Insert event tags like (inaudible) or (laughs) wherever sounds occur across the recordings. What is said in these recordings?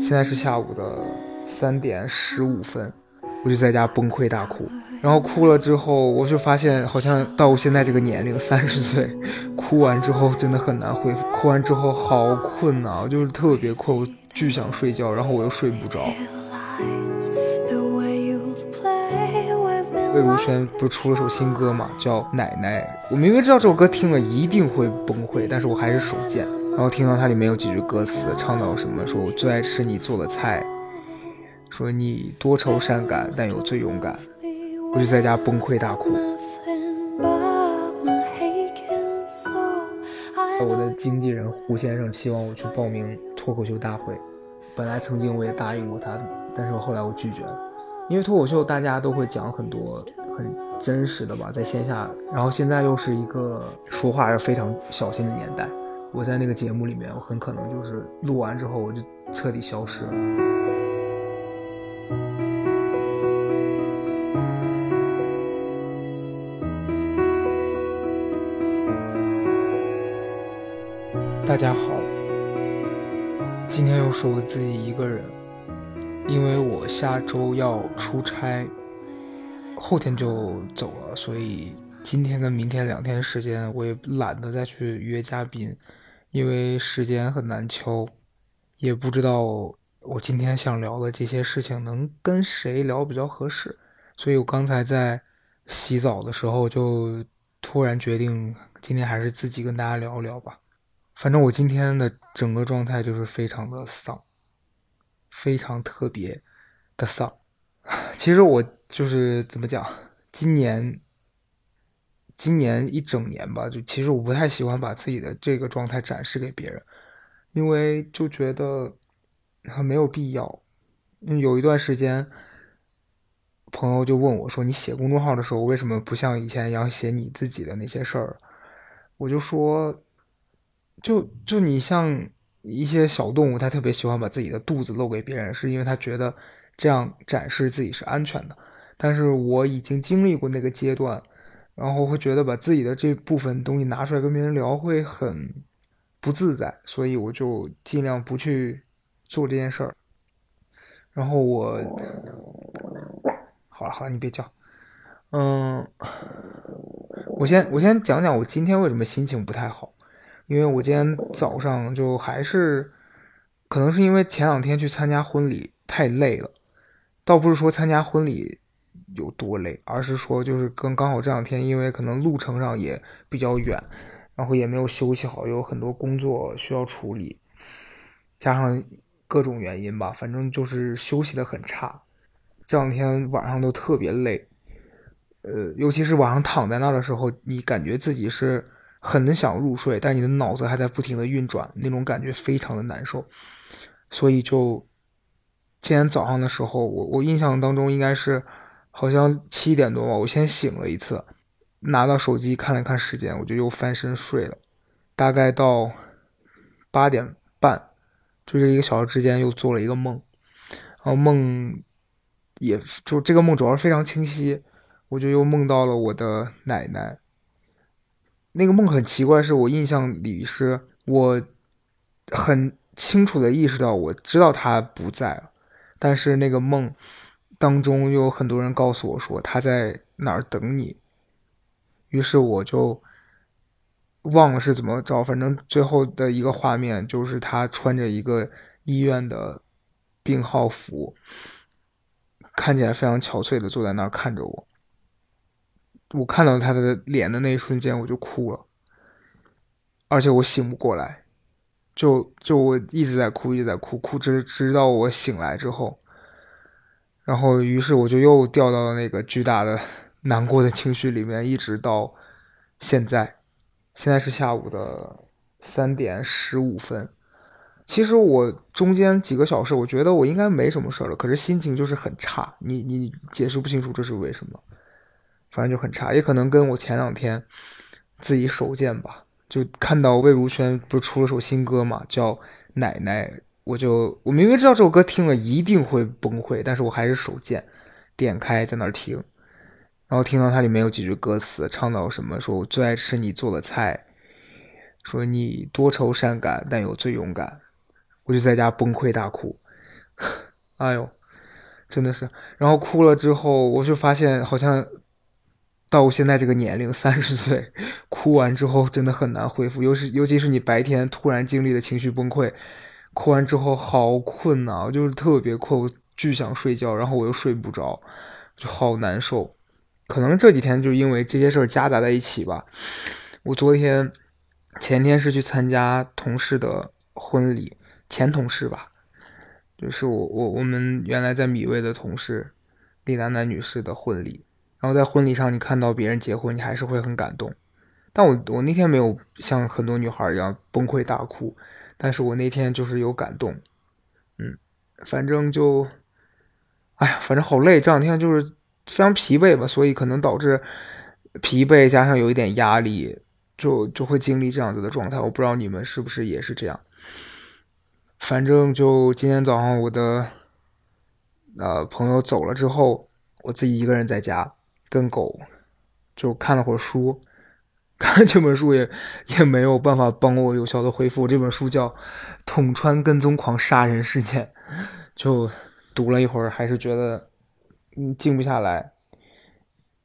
现在是下午的三点十五分，我就在家崩溃大哭。然后哭了之后，我就发现好像到我现在这个年龄，三十岁。哭完之后真的很难恢复。哭完之后好困呐、我就是特别困，我巨想睡觉，然后我又睡不着。魏如萱不是出了首新歌嘛，叫《奶奶》。我明明知道这首歌听了一定会崩溃，但是我还是手贱。然后听到它里面有几句歌词，唱到什么说我最爱吃你做的菜，说你多愁善感但又最勇敢，我就在家崩溃大哭。经纪人胡先生希望我去报名脱口秀大会，本来曾经我也答应过他，但是后来我拒绝了，因为脱口秀大家都会讲很多很真实的吧，在线下，然后现在又是一个说话是非常小心的年代，我在那个节目里面，我很可能就是录完之后我就彻底消失了。大家好，今天又是我自己一个人，因为我下周要出差，后天就走了，所以今天跟明天两天时间，我也懒得再去约嘉宾，因为时间很难敲，也不知道我今天想聊的这些事情能跟谁聊比较合适，所以我刚才在洗澡的时候就突然决定，今天还是自己跟大家聊一聊吧。反正我今天的整个状态就是非常的丧，非常特别的丧。(laughs) 其实我就是怎么讲，今年，今年一整年吧，就其实我不太喜欢把自己的这个状态展示给别人，因为就觉得很没有必要。有一段时间，朋友就问我说：“你写公众号的时候，为什么不像以前一样写你自己的那些事儿？”我就说。就就你像一些小动物，它特别喜欢把自己的肚子露给别人，是因为它觉得这样展示自己是安全的。但是我已经经历过那个阶段，然后会觉得把自己的这部分东西拿出来跟别人聊会很不自在，所以我就尽量不去做这件事儿。然后我，好了好了，你别叫，嗯，我先我先讲讲我今天为什么心情不太好。因为我今天早上就还是，可能是因为前两天去参加婚礼太累了，倒不是说参加婚礼有多累，而是说就是刚刚好这两天，因为可能路程上也比较远，然后也没有休息好，有很多工作需要处理，加上各种原因吧，反正就是休息的很差，这两天晚上都特别累，呃，尤其是晚上躺在那的时候，你感觉自己是。很想入睡，但你的脑子还在不停的运转，那种感觉非常的难受。所以就今天早上的时候，我我印象当中应该是好像七点多吧，我先醒了一次，拿到手机看了看时间，我就又翻身睡了。大概到八点半，就这一个小时之间又做了一个梦，然后梦也就这个梦主要是非常清晰，我就又梦到了我的奶奶。那个梦很奇怪，是我印象里是我很清楚的意识到，我知道他不在，但是那个梦当中又有很多人告诉我说他在哪儿等你，于是我就忘了是怎么着，反正最后的一个画面就是他穿着一个医院的病号服，看起来非常憔悴的坐在那儿看着我。我看到他的脸的那一瞬间，我就哭了，而且我醒不过来，就就我一直在哭，一直在哭，哭直直到我醒来之后，然后于是我就又掉到了那个巨大的难过的情绪里面，一直到现在，现在是下午的三点十五分。其实我中间几个小时，我觉得我应该没什么事了，可是心情就是很差，你你解释不清楚这是为什么。反正就很差，也可能跟我前两天自己手贱吧，就看到魏如萱不是出了首新歌嘛，叫《奶奶》，我就我明明知道这首歌听了一定会崩溃，但是我还是手贱，点开在那儿听，然后听到它里面有几句歌词，唱到什么说我最爱吃你做的菜，说你多愁善感但又最勇敢，我就在家崩溃大哭，(laughs) 哎呦，真的是，然后哭了之后，我就发现好像。到我现在这个年龄，三十岁，哭完之后真的很难恢复，尤其尤其是你白天突然经历的情绪崩溃，哭完之后好困呐，我就是特别困，我巨想睡觉，然后我又睡不着，就好难受。可能这几天就因为这些事儿夹杂在一起吧。我昨天、前天是去参加同事的婚礼，前同事吧，就是我我我们原来在米味的同事李楠楠女士的婚礼。然后在婚礼上，你看到别人结婚，你还是会很感动。但我我那天没有像很多女孩一样崩溃大哭，但是我那天就是有感动。嗯，反正就，哎呀，反正好累，这两天就是非常疲惫吧，所以可能导致疲惫加上有一点压力，就就会经历这样子的状态。我不知道你们是不是也是这样。反正就今天早上我的呃朋友走了之后，我自己一个人在家。跟狗就看了会儿书，看这本书也也没有办法帮我有效的恢复。这本书叫《捅穿跟踪狂杀人事件》，就读了一会儿，还是觉得嗯静不下来。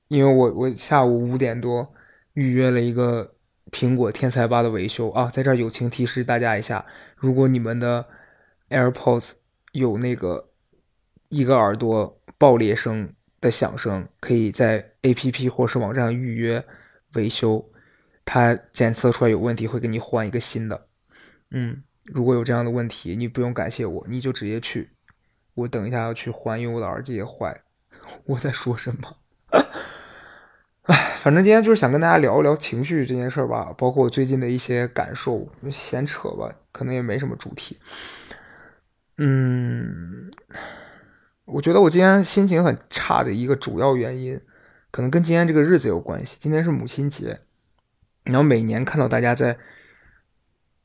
因为我我下午五点多预约了一个苹果天才吧的维修啊，在这儿友情提示大家一下：如果你们的 AirPods 有那个一个耳朵爆裂声。的响声可以在 A P P 或是网站预约维修，它检测出来有问题会给你换一个新的。嗯，如果有这样的问题，你不用感谢我，你就直接去。我等一下要去换，因为我的耳机也坏。(laughs) 我在说什么？哎，反正今天就是想跟大家聊一聊情绪这件事儿吧，包括我最近的一些感受，闲扯吧，可能也没什么主题。嗯。我觉得我今天心情很差的一个主要原因，可能跟今天这个日子有关系。今天是母亲节，然后每年看到大家在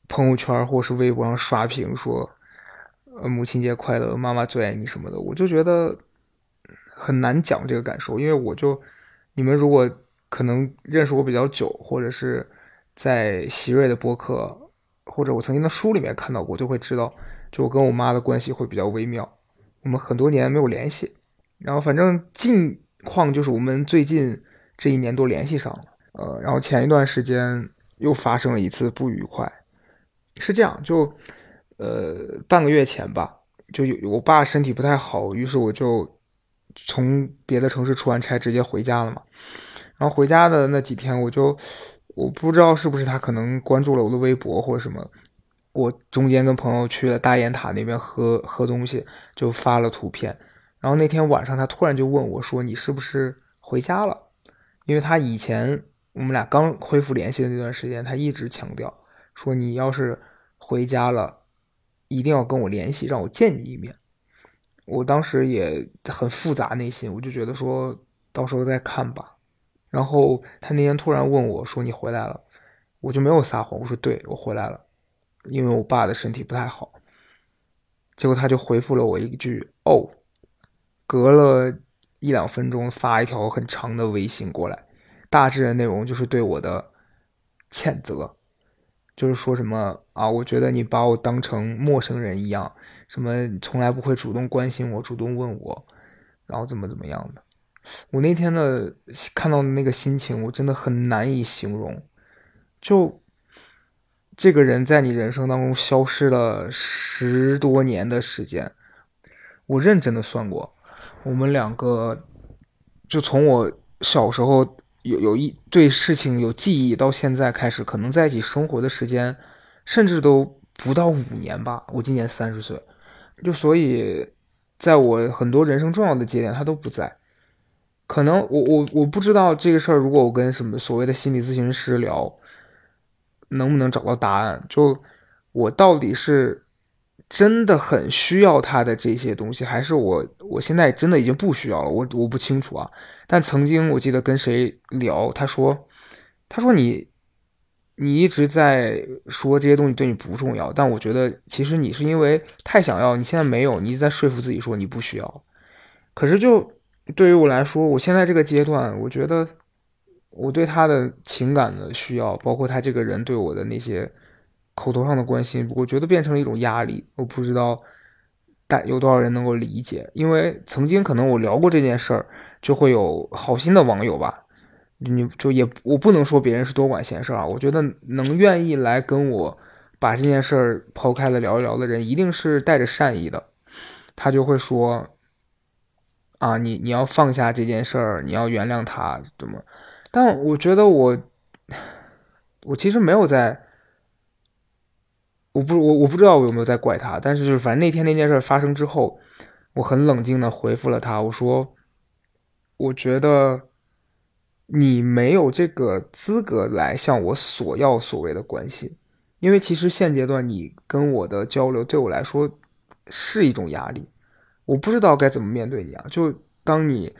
朋友圈或是微博上刷屏说“呃母亲节快乐，妈妈最爱你”什么的，我就觉得很难讲这个感受。因为我就你们如果可能认识我比较久，或者是在喜瑞的播客或者我曾经的书里面看到过，就会知道，就我跟我妈的关系会比较微妙。我们很多年没有联系，然后反正近况就是我们最近这一年多联系上了，呃，然后前一段时间又发生了一次不愉快，是这样，就呃半个月前吧，就有我爸身体不太好，于是我就从别的城市出完差直接回家了嘛，然后回家的那几天我就我不知道是不是他可能关注了我的微博或者什么。我中间跟朋友去了大雁塔那边喝喝东西，就发了图片。然后那天晚上，他突然就问我说：“你是不是回家了？”因为他以前我们俩刚恢复联系的那段时间，他一直强调说：“你要是回家了，一定要跟我联系，让我见你一面。”我当时也很复杂内心，我就觉得说到时候再看吧。然后他那天突然问我说：“你回来了？”我就没有撒谎，我说：“对，我回来了。”因为我爸的身体不太好，结果他就回复了我一句“哦”，隔了一两分钟发一条很长的微信过来，大致的内容就是对我的谴责，就是说什么啊，我觉得你把我当成陌生人一样，什么从来不会主动关心我、主动问我，然后怎么怎么样的。我那天的看到的那个心情，我真的很难以形容，就。这个人在你人生当中消失了十多年的时间，我认真的算过，我们两个就从我小时候有有一对事情有记忆到现在开始，可能在一起生活的时间，甚至都不到五年吧。我今年三十岁，就所以在我很多人生重要的节点，他都不在。可能我我我不知道这个事儿，如果我跟什么所谓的心理咨询师聊。能不能找到答案？就我到底是真的很需要他的这些东西，还是我我现在真的已经不需要了？我我不清楚啊。但曾经我记得跟谁聊，他说，他说你你一直在说这些东西对你不重要，但我觉得其实你是因为太想要，你现在没有，你一直在说服自己说你不需要。可是就对于我来说，我现在这个阶段，我觉得我对他的情感的需要，包括他这个人对我的那些口头上的关心，我觉得变成了一种压力。我不知道但有多少人能够理解，因为曾经可能我聊过这件事儿，就会有好心的网友吧。你就也我不能说别人是多管闲事啊，我觉得能愿意来跟我把这件事儿抛开了聊一聊的人，一定是带着善意的。他就会说啊，你你要放下这件事儿，你要原谅他，怎么？但我觉得我我其实没有在，我不我我不知道我有没有在怪他，但是就是反正那天那件事发生之后，我很冷静的回复了他，我说我觉得。你没有这个资格来向我索要所谓的关心，因为其实现阶段你跟我的交流对我来说是一种压力，我不知道该怎么面对你啊！就当你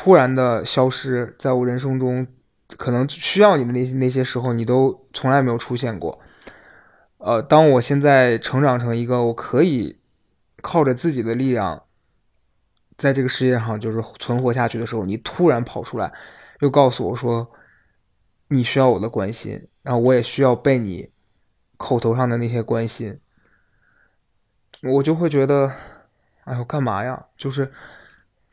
突然的消失在我人生中，可能需要你的那些那些时候，你都从来没有出现过。呃，当我现在成长成一个我可以靠着自己的力量在这个世界上就是存活下去的时候，你突然跑出来。又告诉我说，你需要我的关心，然后我也需要被你口头上的那些关心，我就会觉得，哎呦，干嘛呀？就是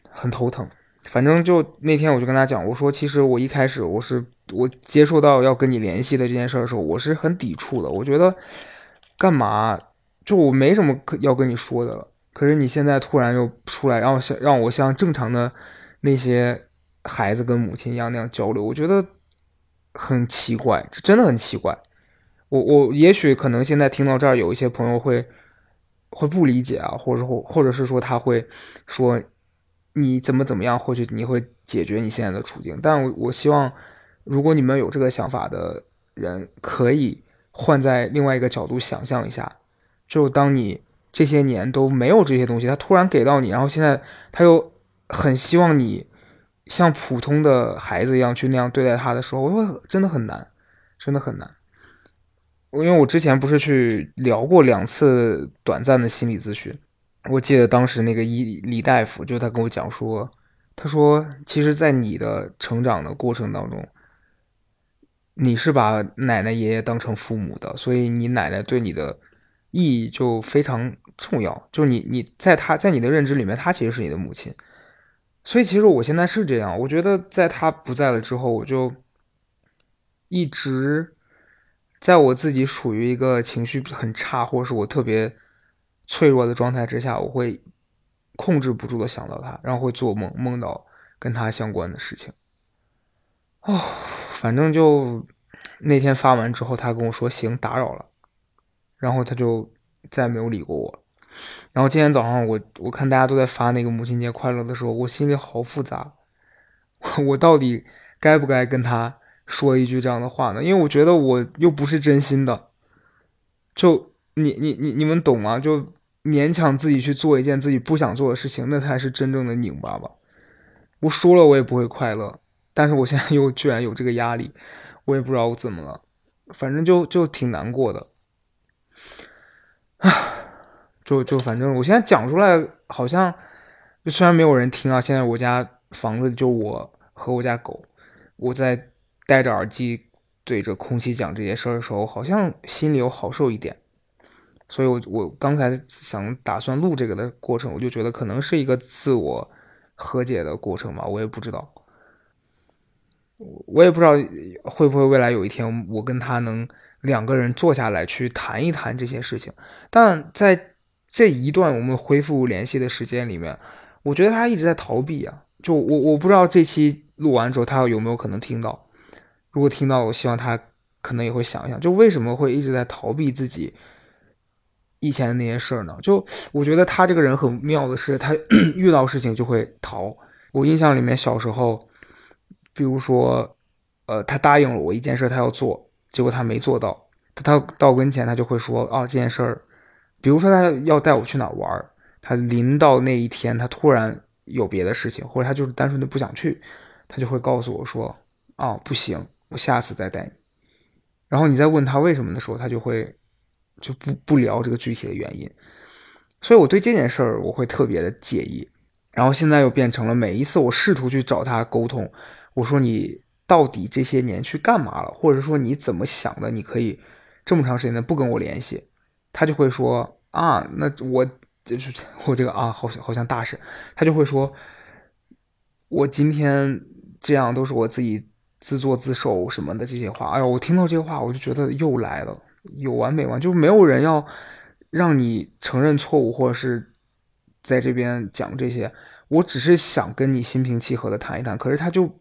很头疼。反正就那天我就跟他讲，我说其实我一开始我是我接受到要跟你联系的这件事的时候，我是很抵触的。我觉得干嘛？就我没什么可要跟你说的了。可是你现在突然又出来，让像让我像正常的那些。孩子跟母亲一样那样交流，我觉得很奇怪，这真的很奇怪。我我也许可能现在听到这儿，有一些朋友会会不理解啊，或者或或者是说他会说你怎么怎么样，或许你会解决你现在的处境。但我我希望，如果你们有这个想法的人，可以换在另外一个角度想象一下，就当你这些年都没有这些东西，他突然给到你，然后现在他又很希望你。像普通的孩子一样去那样对待他的时候，我说真的很难，真的很难。我因为我之前不是去聊过两次短暂的心理咨询，我记得当时那个医李大夫就他跟我讲说，他说其实，在你的成长的过程当中，你是把奶奶爷爷当成父母的，所以你奶奶对你的意义就非常重要，就是你你在他在你的认知里面，他其实是你的母亲。所以其实我现在是这样，我觉得在他不在了之后，我就一直在我自己属于一个情绪很差，或者是我特别脆弱的状态之下，我会控制不住的想到他，然后会做梦，梦到跟他相关的事情。哦，反正就那天发完之后，他跟我说行，打扰了，然后他就再没有理过我。然后今天早上我我看大家都在发那个母亲节快乐的时候，我心里好复杂，(laughs) 我到底该不该跟他说一句这样的话呢？因为我觉得我又不是真心的，就你你你你们懂吗？就勉强自己去做一件自己不想做的事情，那才是真正的拧巴吧。我说了我也不会快乐，但是我现在又居然有这个压力，我也不知道我怎么了，反正就就挺难过的，唉。就就反正我现在讲出来，好像虽然没有人听啊。现在我家房子就我和我家狗，我在戴着耳机对着空气讲这些事儿的时候，好像心里有好受一点。所以，我我刚才想打算录这个的过程，我就觉得可能是一个自我和解的过程吧。我也不知道，我也不知道会不会未来有一天，我跟他能两个人坐下来去谈一谈这些事情。但在这一段我们恢复联系的时间里面，我觉得他一直在逃避啊。就我我不知道这期录完之后他有没有可能听到。如果听到，我希望他可能也会想一想，就为什么会一直在逃避自己以前的那些事儿呢？就我觉得他这个人很妙的是，他 (coughs) 遇到事情就会逃。我印象里面小时候，比如说，呃，他答应了我一件事，他要做，结果他没做到，他他到跟前他就会说啊这件事儿。比如说他要带我去哪玩他临到那一天，他突然有别的事情，或者他就是单纯的不想去，他就会告诉我说：“啊，不行，我下次再带你。”然后你再问他为什么的时候，他就会就不不聊这个具体的原因。所以我对这件事儿我会特别的介意。然后现在又变成了每一次我试图去找他沟通，我说你到底这些年去干嘛了，或者说你怎么想的？你可以这么长时间的不跟我联系，他就会说啊，那我就是我这个啊，好像好像大神，他就会说，我今天这样都是我自己自作自受什么的这些话。哎呀，我听到这些话，我就觉得又来了，有完没完？就没有人要让你承认错误，或者是。在这边讲这些，我只是想跟你心平气和的谈一谈，可是他就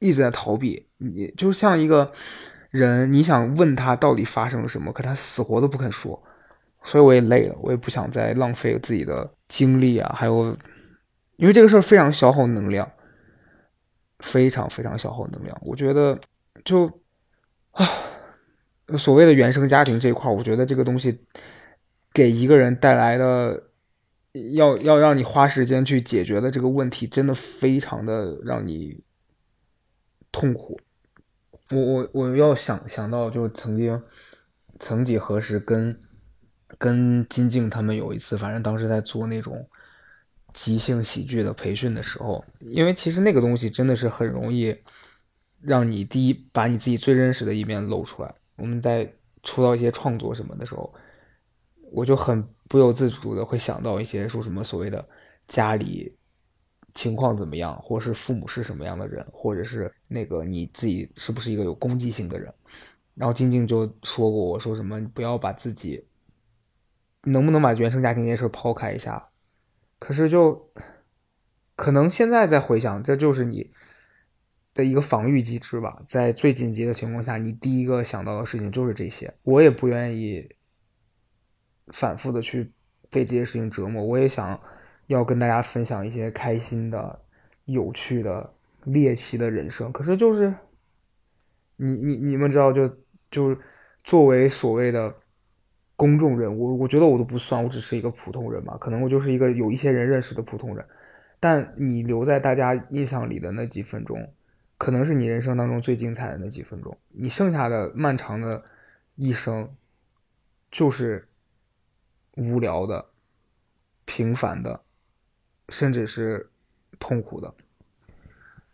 一直在逃避，你就像一个人，你想问他到底发生了什么，可他死活都不肯说，所以我也累了，我也不想再浪费自己的精力啊，还有，因为这个事儿非常消耗能量，非常非常消耗能量，我觉得就啊，所谓的原生家庭这一块，我觉得这个东西给一个人带来的。要要让你花时间去解决的这个问题，真的非常的让你痛苦。我我我要想想到，就曾经曾几何时，跟跟金靖他们有一次，反正当时在做那种即兴喜剧的培训的时候，因为其实那个东西真的是很容易让你第一把你自己最真实的一面露出来。我们在出到一些创作什么的时候。我就很不由自主的会想到一些说什么所谓的家里情况怎么样，或者是父母是什么样的人，或者是那个你自己是不是一个有攻击性的人。然后静静就说过我说什么不要把自己能不能把原生家庭这件事抛开一下。可是就可能现在再回想，这就是你的一个防御机制吧。在最紧急的情况下，你第一个想到的事情就是这些。我也不愿意。反复的去被这些事情折磨，我也想要跟大家分享一些开心的、有趣的、猎奇的人生。可是就是你你你们知道，就就是作为所谓的公众人物，我觉得我都不算，我只是一个普通人嘛。可能我就是一个有一些人认识的普通人。但你留在大家印象里的那几分钟，可能是你人生当中最精彩的那几分钟。你剩下的漫长的一生，就是。无聊的、平凡的，甚至是痛苦的。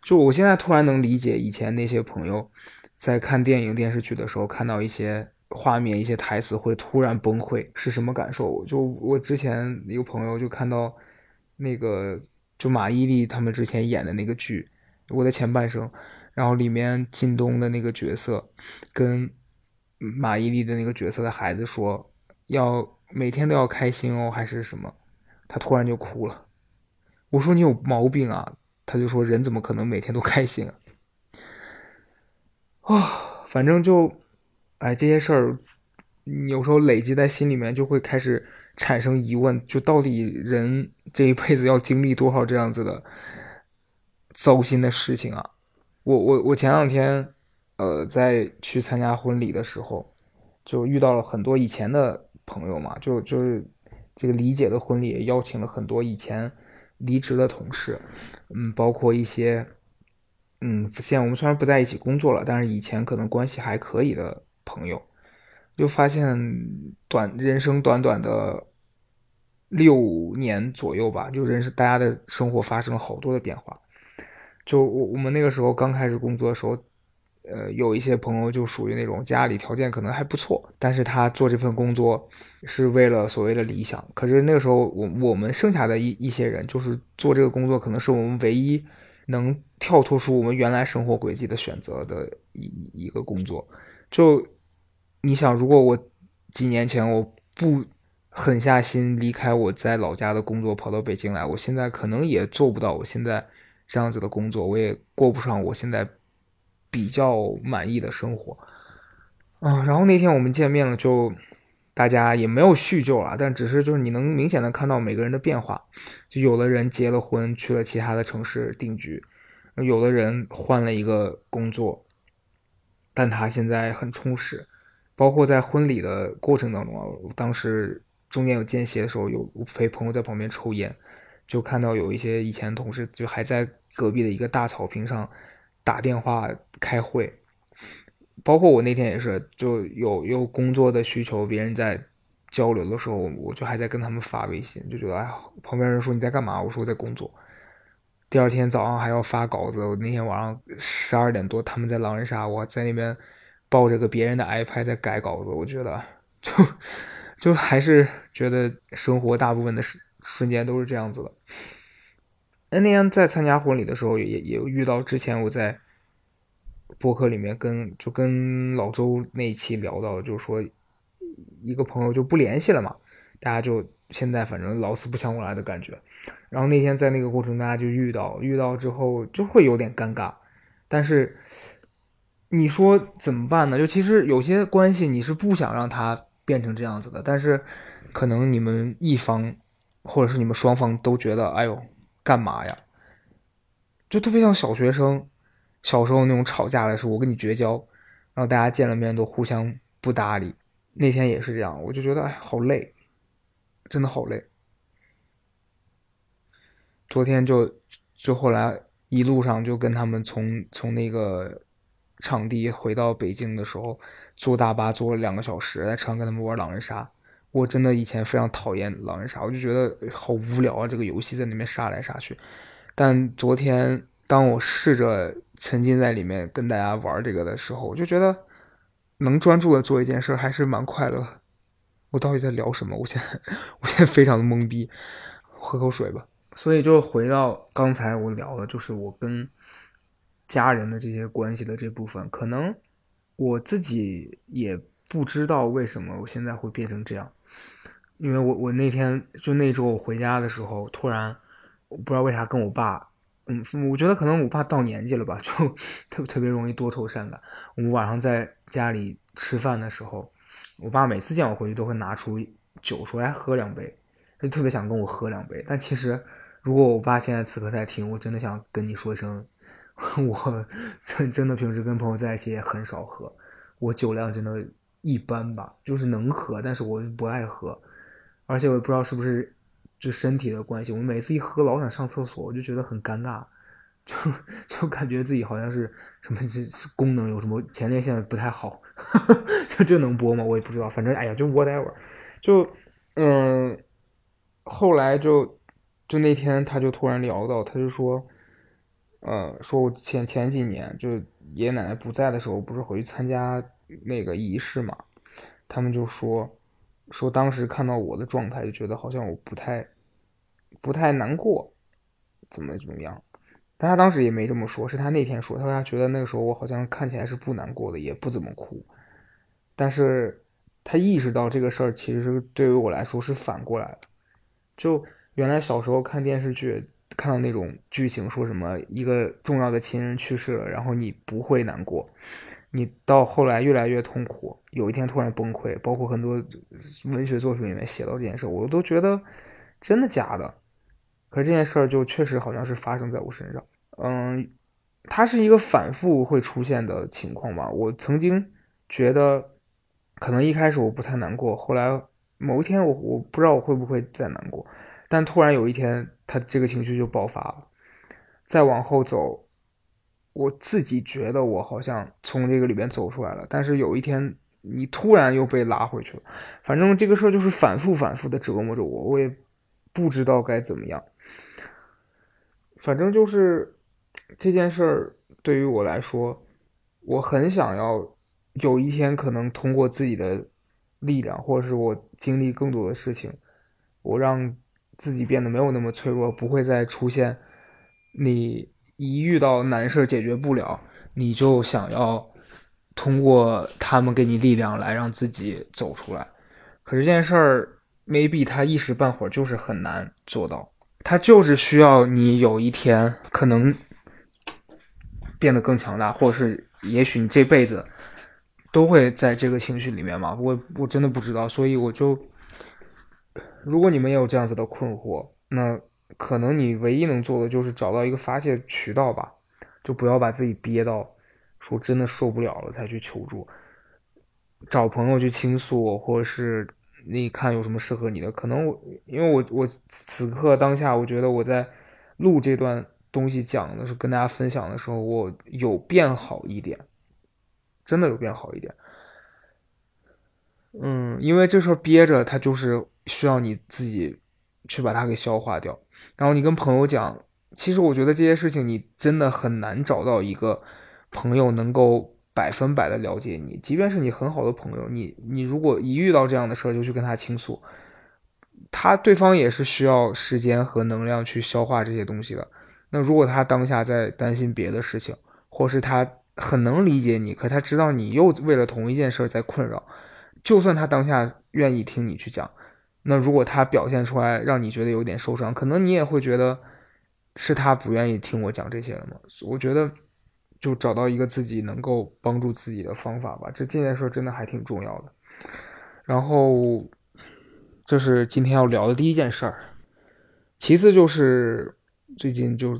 就我现在突然能理解以前那些朋友在看电影、电视剧的时候，看到一些画面、一些台词会突然崩溃是什么感受。就我之前一个朋友就看到那个，就马伊琍他们之前演的那个剧《我的前半生》，然后里面靳东的那个角色跟马伊琍的那个角色的孩子说要。每天都要开心哦，还是什么？他突然就哭了。我说你有毛病啊！他就说人怎么可能每天都开心啊？啊，反正就，哎，这些事儿，有时候累积在心里面，就会开始产生疑问：就到底人这一辈子要经历多少这样子的糟心的事情啊？我我我前两天，呃，在去参加婚礼的时候，就遇到了很多以前的。朋友嘛，就就是这个李姐的婚礼，邀请了很多以前离职的同事，嗯，包括一些，嗯，现在我们虽然不在一起工作了，但是以前可能关系还可以的朋友，就发现短人生短短的六年左右吧，就人生大家的生活发生了好多的变化。就我我们那个时候刚开始工作的时候。呃，有一些朋友就属于那种家里条件可能还不错，但是他做这份工作是为了所谓的理想。可是那个时候，我我们剩下的一一些人，就是做这个工作，可能是我们唯一能跳脱出我们原来生活轨迹的选择的一一个工作。就你想，如果我几年前我不狠下心离开我在老家的工作，跑到北京来，我现在可能也做不到我现在这样子的工作，我也过不上我现在。比较满意的生活，啊，然后那天我们见面了，就大家也没有叙旧了，但只是就是你能明显的看到每个人的变化，就有的人结了婚去了其他的城市定居，有的人换了一个工作，但他现在很充实，包括在婚礼的过程当中啊，当时中间有间歇的时候，有陪朋友在旁边抽烟，就看到有一些以前同事就还在隔壁的一个大草坪上。打电话开会，包括我那天也是，就有有工作的需求，别人在交流的时候，我就还在跟他们发微信，就觉得哎，旁边人说你在干嘛？我说我在工作。第二天早上还要发稿子，我那天晚上十二点多，他们在狼人杀，我在那边抱着个别人的 iPad 在改稿子，我觉得 (laughs) 就就还是觉得生活大部分的时瞬间都是这样子的。那天在参加婚礼的时候，也也遇到之前我在博客里面跟就跟老周那一期聊到，就是说一个朋友就不联系了嘛，大家就现在反正老死不相往来的感觉。然后那天在那个过程，大家就遇到遇到之后就会有点尴尬，但是你说怎么办呢？就其实有些关系你是不想让它变成这样子的，但是可能你们一方或者是你们双方都觉得，哎呦，干嘛呀？就特别像小学生小时候那种吵架的时候，我跟你绝交，然后大家见了面都互相不搭理。那天也是这样，我就觉得哎，好累，真的好累。昨天就就后来一路上就跟他们从从那个场地回到北京的时候，坐大巴坐了两个小时，在车上跟他们玩狼人杀。我真的以前非常讨厌狼人杀，我就觉得好无聊啊，这个游戏在那边杀来杀去。但昨天当我试着沉浸在里面跟大家玩这个的时候，我就觉得能专注的做一件事还是蛮快乐。我到底在聊什么？我现在我现在非常的懵逼，喝口水吧。所以就回到刚才我聊的，就是我跟家人的这些关系的这部分，可能我自己也不知道为什么我现在会变成这样，因为我我那天就那周我回家的时候，突然我不知道为啥跟我爸，嗯，我觉得可能我爸到年纪了吧，(laughs) 就特特别容易多愁善感。我们晚上在家里吃饭的时候，我爸每次见我回去都会拿出酒说来喝两杯，就特别想跟我喝两杯，但其实。如果我爸现在此刻在听，我真的想跟你说一声，(laughs) 我真真的平时跟朋友在一起也很少喝，我酒量真的一般吧，就是能喝，但是我不爱喝，而且我也不知道是不是就身体的关系，我每次一喝老想上厕所，我就觉得很尴尬，就就感觉自己好像是什么这功能有什么前列腺不太好，(laughs) 就这能播吗？我也不知道，反正哎呀，就 whatever，就嗯，后来就。就那天，他就突然聊到，他就说，呃，说我前前几年就爷爷奶奶不在的时候，不是回去参加那个仪式嘛？他们就说，说当时看到我的状态，就觉得好像我不太不太难过，怎么怎么样？但他当时也没这么说，是他那天说，他说他觉得那个时候我好像看起来是不难过的，也不怎么哭。但是他意识到这个事儿，其实对于我来说是反过来的，就。原来小时候看电视剧，看到那种剧情，说什么一个重要的亲人去世了，然后你不会难过，你到后来越来越痛苦，有一天突然崩溃，包括很多文学作品里面写到这件事，我都觉得真的假的。可是这件事儿就确实好像是发生在我身上，嗯，它是一个反复会出现的情况吧。我曾经觉得，可能一开始我不太难过，后来某一天我我不知道我会不会再难过。但突然有一天，他这个情绪就爆发了。再往后走，我自己觉得我好像从这个里边走出来了。但是有一天，你突然又被拉回去了。反正这个事儿就是反复反复的折磨着我，我也不知道该怎么样。反正就是这件事儿对于我来说，我很想要有一天可能通过自己的力量，或者是我经历更多的事情，我让。自己变得没有那么脆弱，不会再出现。你一遇到难事解决不了，你就想要通过他们给你力量来让自己走出来。可是这件事儿，maybe 他一时半会儿就是很难做到。他就是需要你有一天可能变得更强大，或者是也许你这辈子都会在这个情绪里面嘛。我我真的不知道，所以我就。如果你们也有这样子的困惑，那可能你唯一能做的就是找到一个发泄渠道吧，就不要把自己憋到说真的受不了了才去求助，找朋友去倾诉，或者是你看有什么适合你的。可能我因为我我此刻当下，我觉得我在录这段东西讲的是跟大家分享的时候，我有变好一点，真的有变好一点。嗯，因为这事儿憋着，它就是需要你自己去把它给消化掉。然后你跟朋友讲，其实我觉得这些事情你真的很难找到一个朋友能够百分百的了解你。即便是你很好的朋友，你你如果一遇到这样的事儿就去跟他倾诉，他对方也是需要时间和能量去消化这些东西的。那如果他当下在担心别的事情，或是他很能理解你，可他知道你又为了同一件事在困扰。就算他当下愿意听你去讲，那如果他表现出来让你觉得有点受伤，可能你也会觉得是他不愿意听我讲这些了吗？我觉得就找到一个自己能够帮助自己的方法吧，这这件事真的还挺重要的。然后这是今天要聊的第一件事儿，其次就是最近就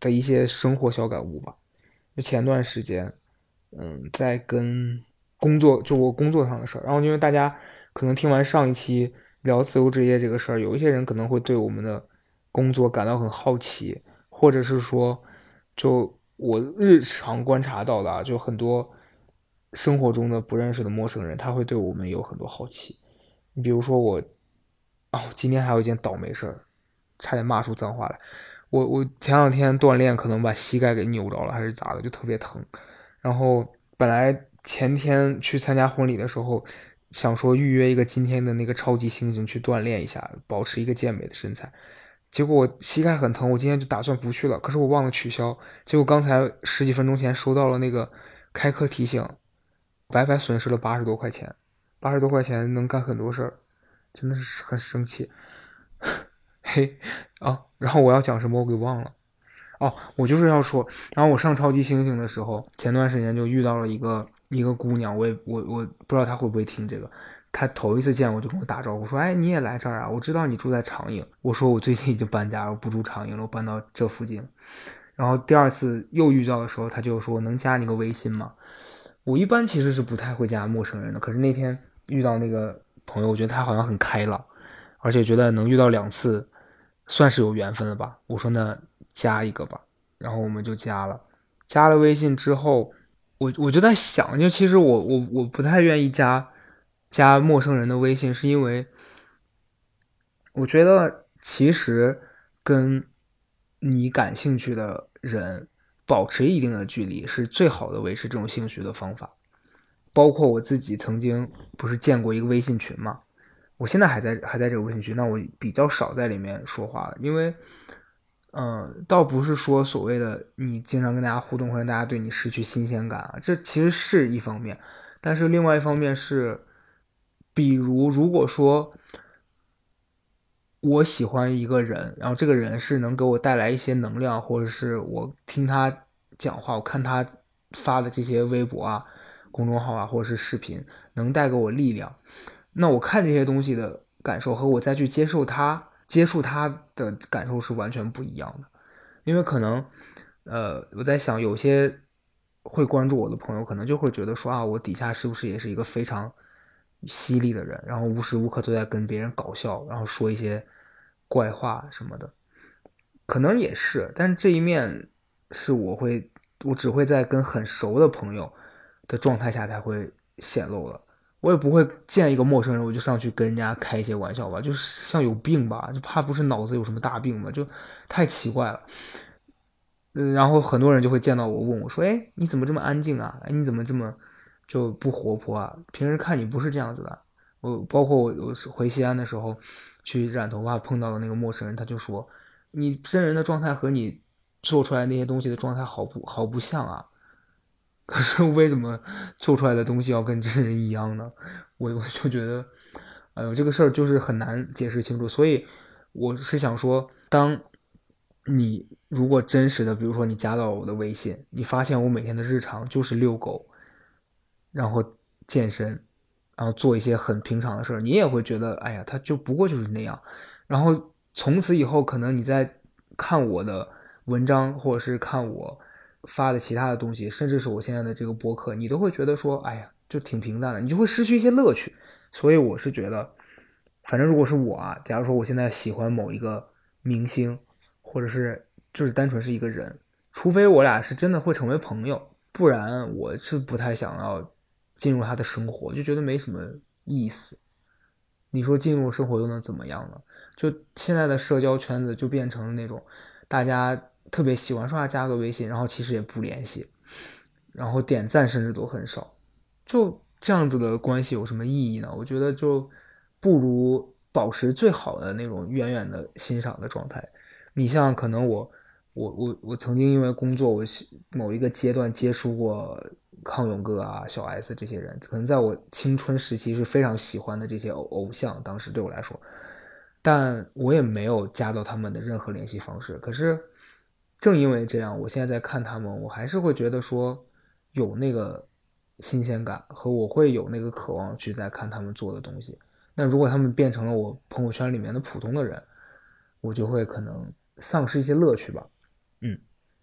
的一些生活小感悟吧。就前段时间，嗯，在跟。工作就我工作上的事儿，然后因为大家可能听完上一期聊自由职业这个事儿，有一些人可能会对我们的工作感到很好奇，或者是说，就我日常观察到的，就很多生活中的不认识的陌生人，他会对我们有很多好奇。你比如说我，哦，今天还有一件倒霉事儿，差点骂出脏话来。我我前两天锻炼，可能把膝盖给扭着了，还是咋的，就特别疼。然后本来。前天去参加婚礼的时候，想说预约一个今天的那个超级猩猩去锻炼一下，保持一个健美的身材。结果我膝盖很疼，我今天就打算不去了。可是我忘了取消。结果刚才十几分钟前收到了那个开课提醒，白白损失了八十多块钱。八十多块钱能干很多事儿，真的是很生气。(laughs) 嘿，啊，然后我要讲什么我给忘了。哦，我就是要说，然后我上超级星星的时候，前段时间就遇到了一个。一个姑娘，我也我我不知道她会不会听这个。他头一次见我就跟我打招呼说：“哎，你也来这儿啊？我知道你住在长影。”我说：“我最近已经搬家了，我不住长影了，我搬到这附近。”然后第二次又遇到的时候，他就说：“能加你个微信吗？”我一般其实是不太会加陌生人的，可是那天遇到那个朋友，我觉得他好像很开朗，而且觉得能遇到两次，算是有缘分了吧。我说：“那加一个吧。”然后我们就加了。加了微信之后。我我就在想，就其实我我我不太愿意加加陌生人的微信，是因为我觉得其实跟你感兴趣的人保持一定的距离是最好的维持这种兴趣的方法。包括我自己曾经不是建过一个微信群嘛，我现在还在还在这个微信群，那我比较少在里面说话了，因为。嗯，倒不是说所谓的你经常跟大家互动会让大家对你失去新鲜感啊，这其实是一方面，但是另外一方面是，比如如果说我喜欢一个人，然后这个人是能给我带来一些能量，或者是我听他讲话，我看他发的这些微博啊、公众号啊，或者是视频，能带给我力量，那我看这些东西的感受和我再去接受他。接触他的感受是完全不一样的，因为可能，呃，我在想，有些会关注我的朋友，可能就会觉得说啊，我底下是不是也是一个非常犀利的人，然后无时无刻都在跟别人搞笑，然后说一些怪话什么的，可能也是，但是这一面是我会，我只会在跟很熟的朋友的状态下才会显露的。我也不会见一个陌生人，我就上去跟人家开一些玩笑吧，就是像有病吧，就怕不是脑子有什么大病吧，就太奇怪了。嗯，然后很多人就会见到我问我说：“哎，你怎么这么安静啊？哎，你怎么这么就不活泼啊？平时看你不是这样子的。”我包括我我回西安的时候去染头发碰到的那个陌生人，他就说：“你真人的状态和你做出来那些东西的状态好不好不像啊。(laughs) ”可是为什么做出来的东西要跟真人一样呢？我我就觉得，哎呦，这个事儿就是很难解释清楚。所以我是想说，当你如果真实的，比如说你加到我的微信，你发现我每天的日常就是遛狗，然后健身，然后做一些很平常的事儿，你也会觉得，哎呀，他就不过就是那样。然后从此以后，可能你在看我的文章，或者是看我。发的其他的东西，甚至是我现在的这个博客，你都会觉得说，哎呀，就挺平淡的，你就会失去一些乐趣。所以我是觉得，反正如果是我啊，假如说我现在喜欢某一个明星，或者是就是单纯是一个人，除非我俩是真的会成为朋友，不然我是不太想要进入他的生活，就觉得没什么意思。你说进入生活又能怎么样呢？就现在的社交圈子就变成了那种大家特别喜欢说话加个微信，然后其实也不联系，然后点赞甚至都很少，就这样子的关系有什么意义呢？我觉得就不如保持最好的那种远远的欣赏的状态。你像可能我。我我我曾经因为工作，我某一个阶段接触过康永哥啊、小 S 这些人，可能在我青春时期是非常喜欢的这些偶偶像。当时对我来说，但我也没有加到他们的任何联系方式。可是正因为这样，我现在在看他们，我还是会觉得说有那个新鲜感，和我会有那个渴望去再看他们做的东西。那如果他们变成了我朋友圈里面的普通的人，我就会可能丧失一些乐趣吧。嗯，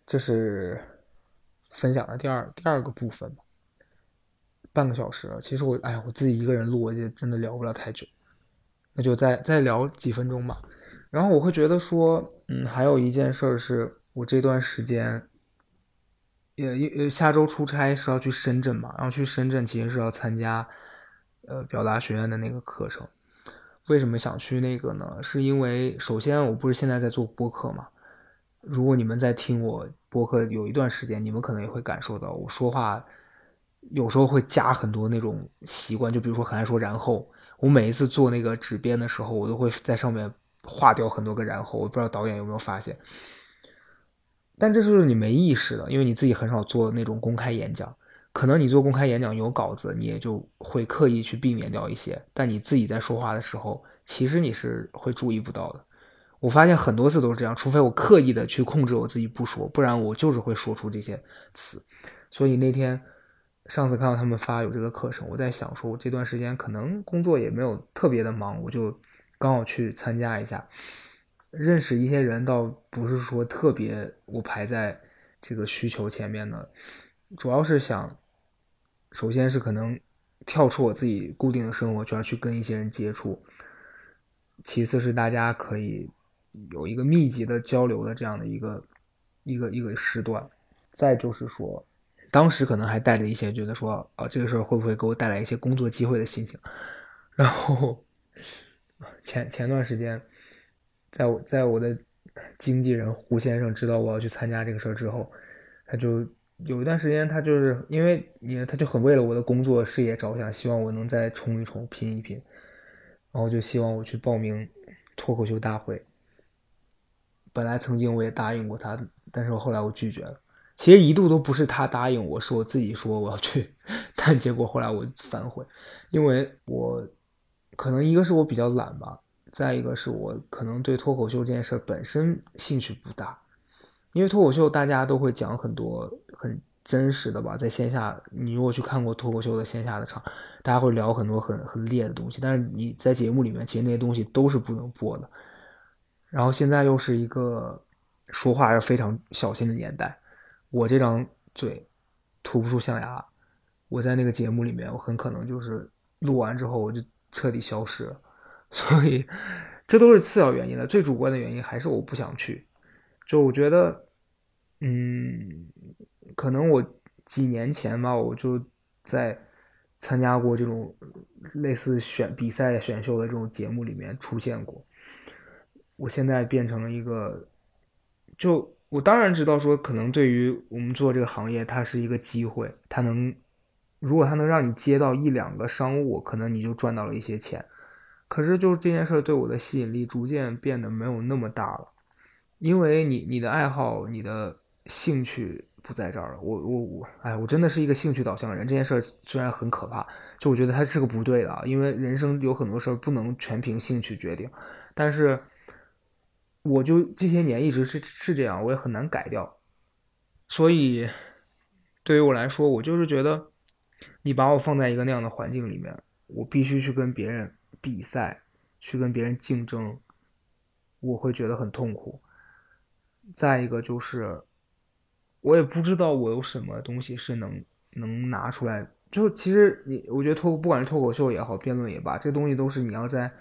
这是分享的第二第二个部分吧，半个小时。其实我哎呀，我自己一个人录，我就真的聊不了太久，那就再再聊几分钟吧。然后我会觉得说，嗯，还有一件事是，我这段时间，也呃下周出差是要去深圳嘛，然后去深圳其实是要参加呃表达学院的那个课程。为什么想去那个呢？是因为首先我不是现在在做播客嘛。如果你们在听我播客有一段时间，你们可能也会感受到我说话有时候会加很多那种习惯，就比如说很爱说然后。我每一次做那个纸编的时候，我都会在上面划掉很多个然后。我不知道导演有没有发现，但这就是你没意识的，因为你自己很少做那种公开演讲。可能你做公开演讲有稿子，你也就会刻意去避免掉一些。但你自己在说话的时候，其实你是会注意不到的。我发现很多次都是这样，除非我刻意的去控制我自己不说，不然我就是会说出这些词。所以那天上次看到他们发有这个课程，我在想说，我这段时间可能工作也没有特别的忙，我就刚好去参加一下，认识一些人，倒不是说特别我排在这个需求前面的，主要是想，首先是可能跳出我自己固定的生活圈去跟一些人接触，其次是大家可以。有一个密集的交流的这样的一个一个一个时段，再就是说，当时可能还带着一些觉得说，啊，这个事儿会不会给我带来一些工作机会的心情。然后前前段时间，在我在我的经纪人胡先生知道我要去参加这个事儿之后，他就有一段时间，他就是因为你他就很为了我的工作事业着想，希望我能再冲一冲，拼一拼，然后就希望我去报名脱口秀大会。本来曾经我也答应过他，但是我后来我拒绝了。其实一度都不是他答应我，是我自己说我要去，但结果后来我反悔，因为我可能一个是我比较懒吧，再一个是我可能对脱口秀这件事本身兴趣不大。因为脱口秀大家都会讲很多很真实的吧，在线下你如果去看过脱口秀的线下的场，大家会聊很多很很烈的东西，但是你在节目里面其实那些东西都是不能播的。然后现在又是一个说话要非常小心的年代，我这张嘴吐不出象牙，我在那个节目里面，我很可能就是录完之后我就彻底消失了，(laughs) 所以这都是次要原因了，最主观的原因还是我不想去。就我觉得，嗯，可能我几年前吧，我就在参加过这种类似选比赛选秀的这种节目里面出现过。我现在变成了一个，就我当然知道说，可能对于我们做这个行业，它是一个机会，它能，如果它能让你接到一两个商务，可能你就赚到了一些钱。可是，就是这件事对我的吸引力逐渐变得没有那么大了，因为你你的爱好、你的兴趣不在这儿了。我我我，哎，我真的是一个兴趣导向的人。这件事虽然很可怕，就我觉得它是个不对的，因为人生有很多事儿不能全凭兴趣决定，但是。我就这些年一直是是这样，我也很难改掉。所以，对于我来说，我就是觉得，你把我放在一个那样的环境里面，我必须去跟别人比赛，去跟别人竞争，我会觉得很痛苦。再一个就是，我也不知道我有什么东西是能能拿出来。就其实你，我觉得脱不管是脱口秀也好，辩论也罢，这东西都是你要在。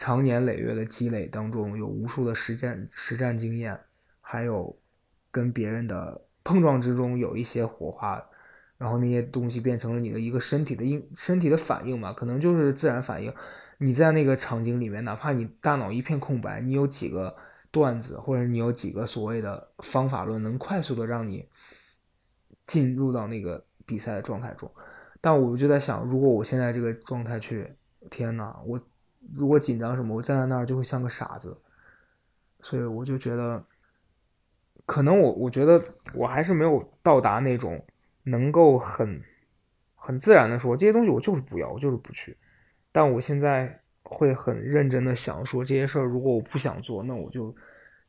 长年累月的积累当中，有无数的实战实战经验，还有跟别人的碰撞之中有一些火花，然后那些东西变成了你的一个身体的应身体的反应嘛，可能就是自然反应。你在那个场景里面，哪怕你大脑一片空白，你有几个段子，或者你有几个所谓的方法论，能快速的让你进入到那个比赛的状态中。但我就在想，如果我现在这个状态去，天呐，我如果紧张什么，我站在那儿就会像个傻子。所以我就觉得，可能我我觉得我还是没有到达那种能够很很自然的说这些东西我就是不要，我就是不去。但我现在会很认真的想说这些事儿，如果我不想做，那我就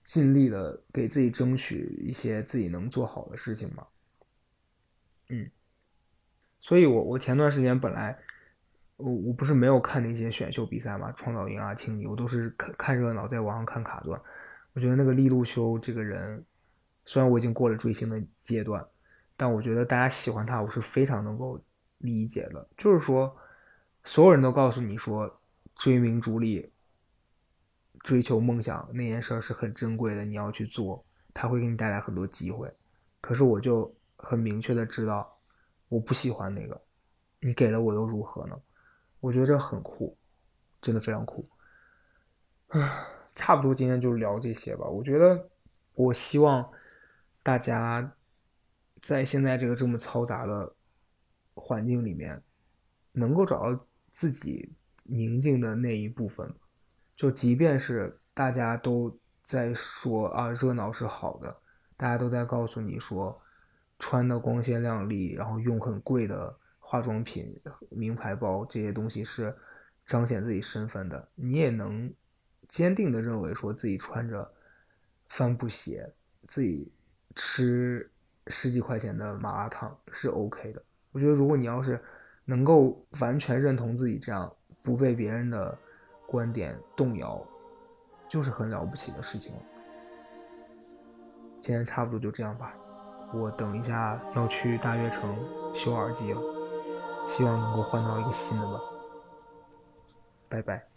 尽力的给自己争取一些自己能做好的事情嘛。嗯。所以，我我前段时间本来，我我不是没有看那些选秀比赛嘛，创造营啊、青你，我都是看看热闹，在网上看卡段。我觉得那个利路修这个人，虽然我已经过了追星的阶段，但我觉得大家喜欢他，我是非常能够理解的。就是说，所有人都告诉你说，追名逐利、追求梦想那件事是很珍贵的，你要去做，他会给你带来很多机会。可是我就很明确的知道。我不喜欢那个，你给了我又如何呢？我觉得这很酷，真的非常酷。啊，差不多今天就聊这些吧。我觉得，我希望大家在现在这个这么嘈杂的环境里面，能够找到自己宁静的那一部分。就即便是大家都在说啊，热闹是好的，大家都在告诉你说。穿的光鲜亮丽，然后用很贵的化妆品、名牌包这些东西是彰显自己身份的。你也能坚定的认为说自己穿着帆布鞋，自己吃十几块钱的麻辣烫是 OK 的。我觉得如果你要是能够完全认同自己这样，不被别人的观点动摇，就是很了不起的事情了。今天差不多就这样吧。我等一下要去大悦城修耳机了，希望能够换到一个新的吧。拜拜。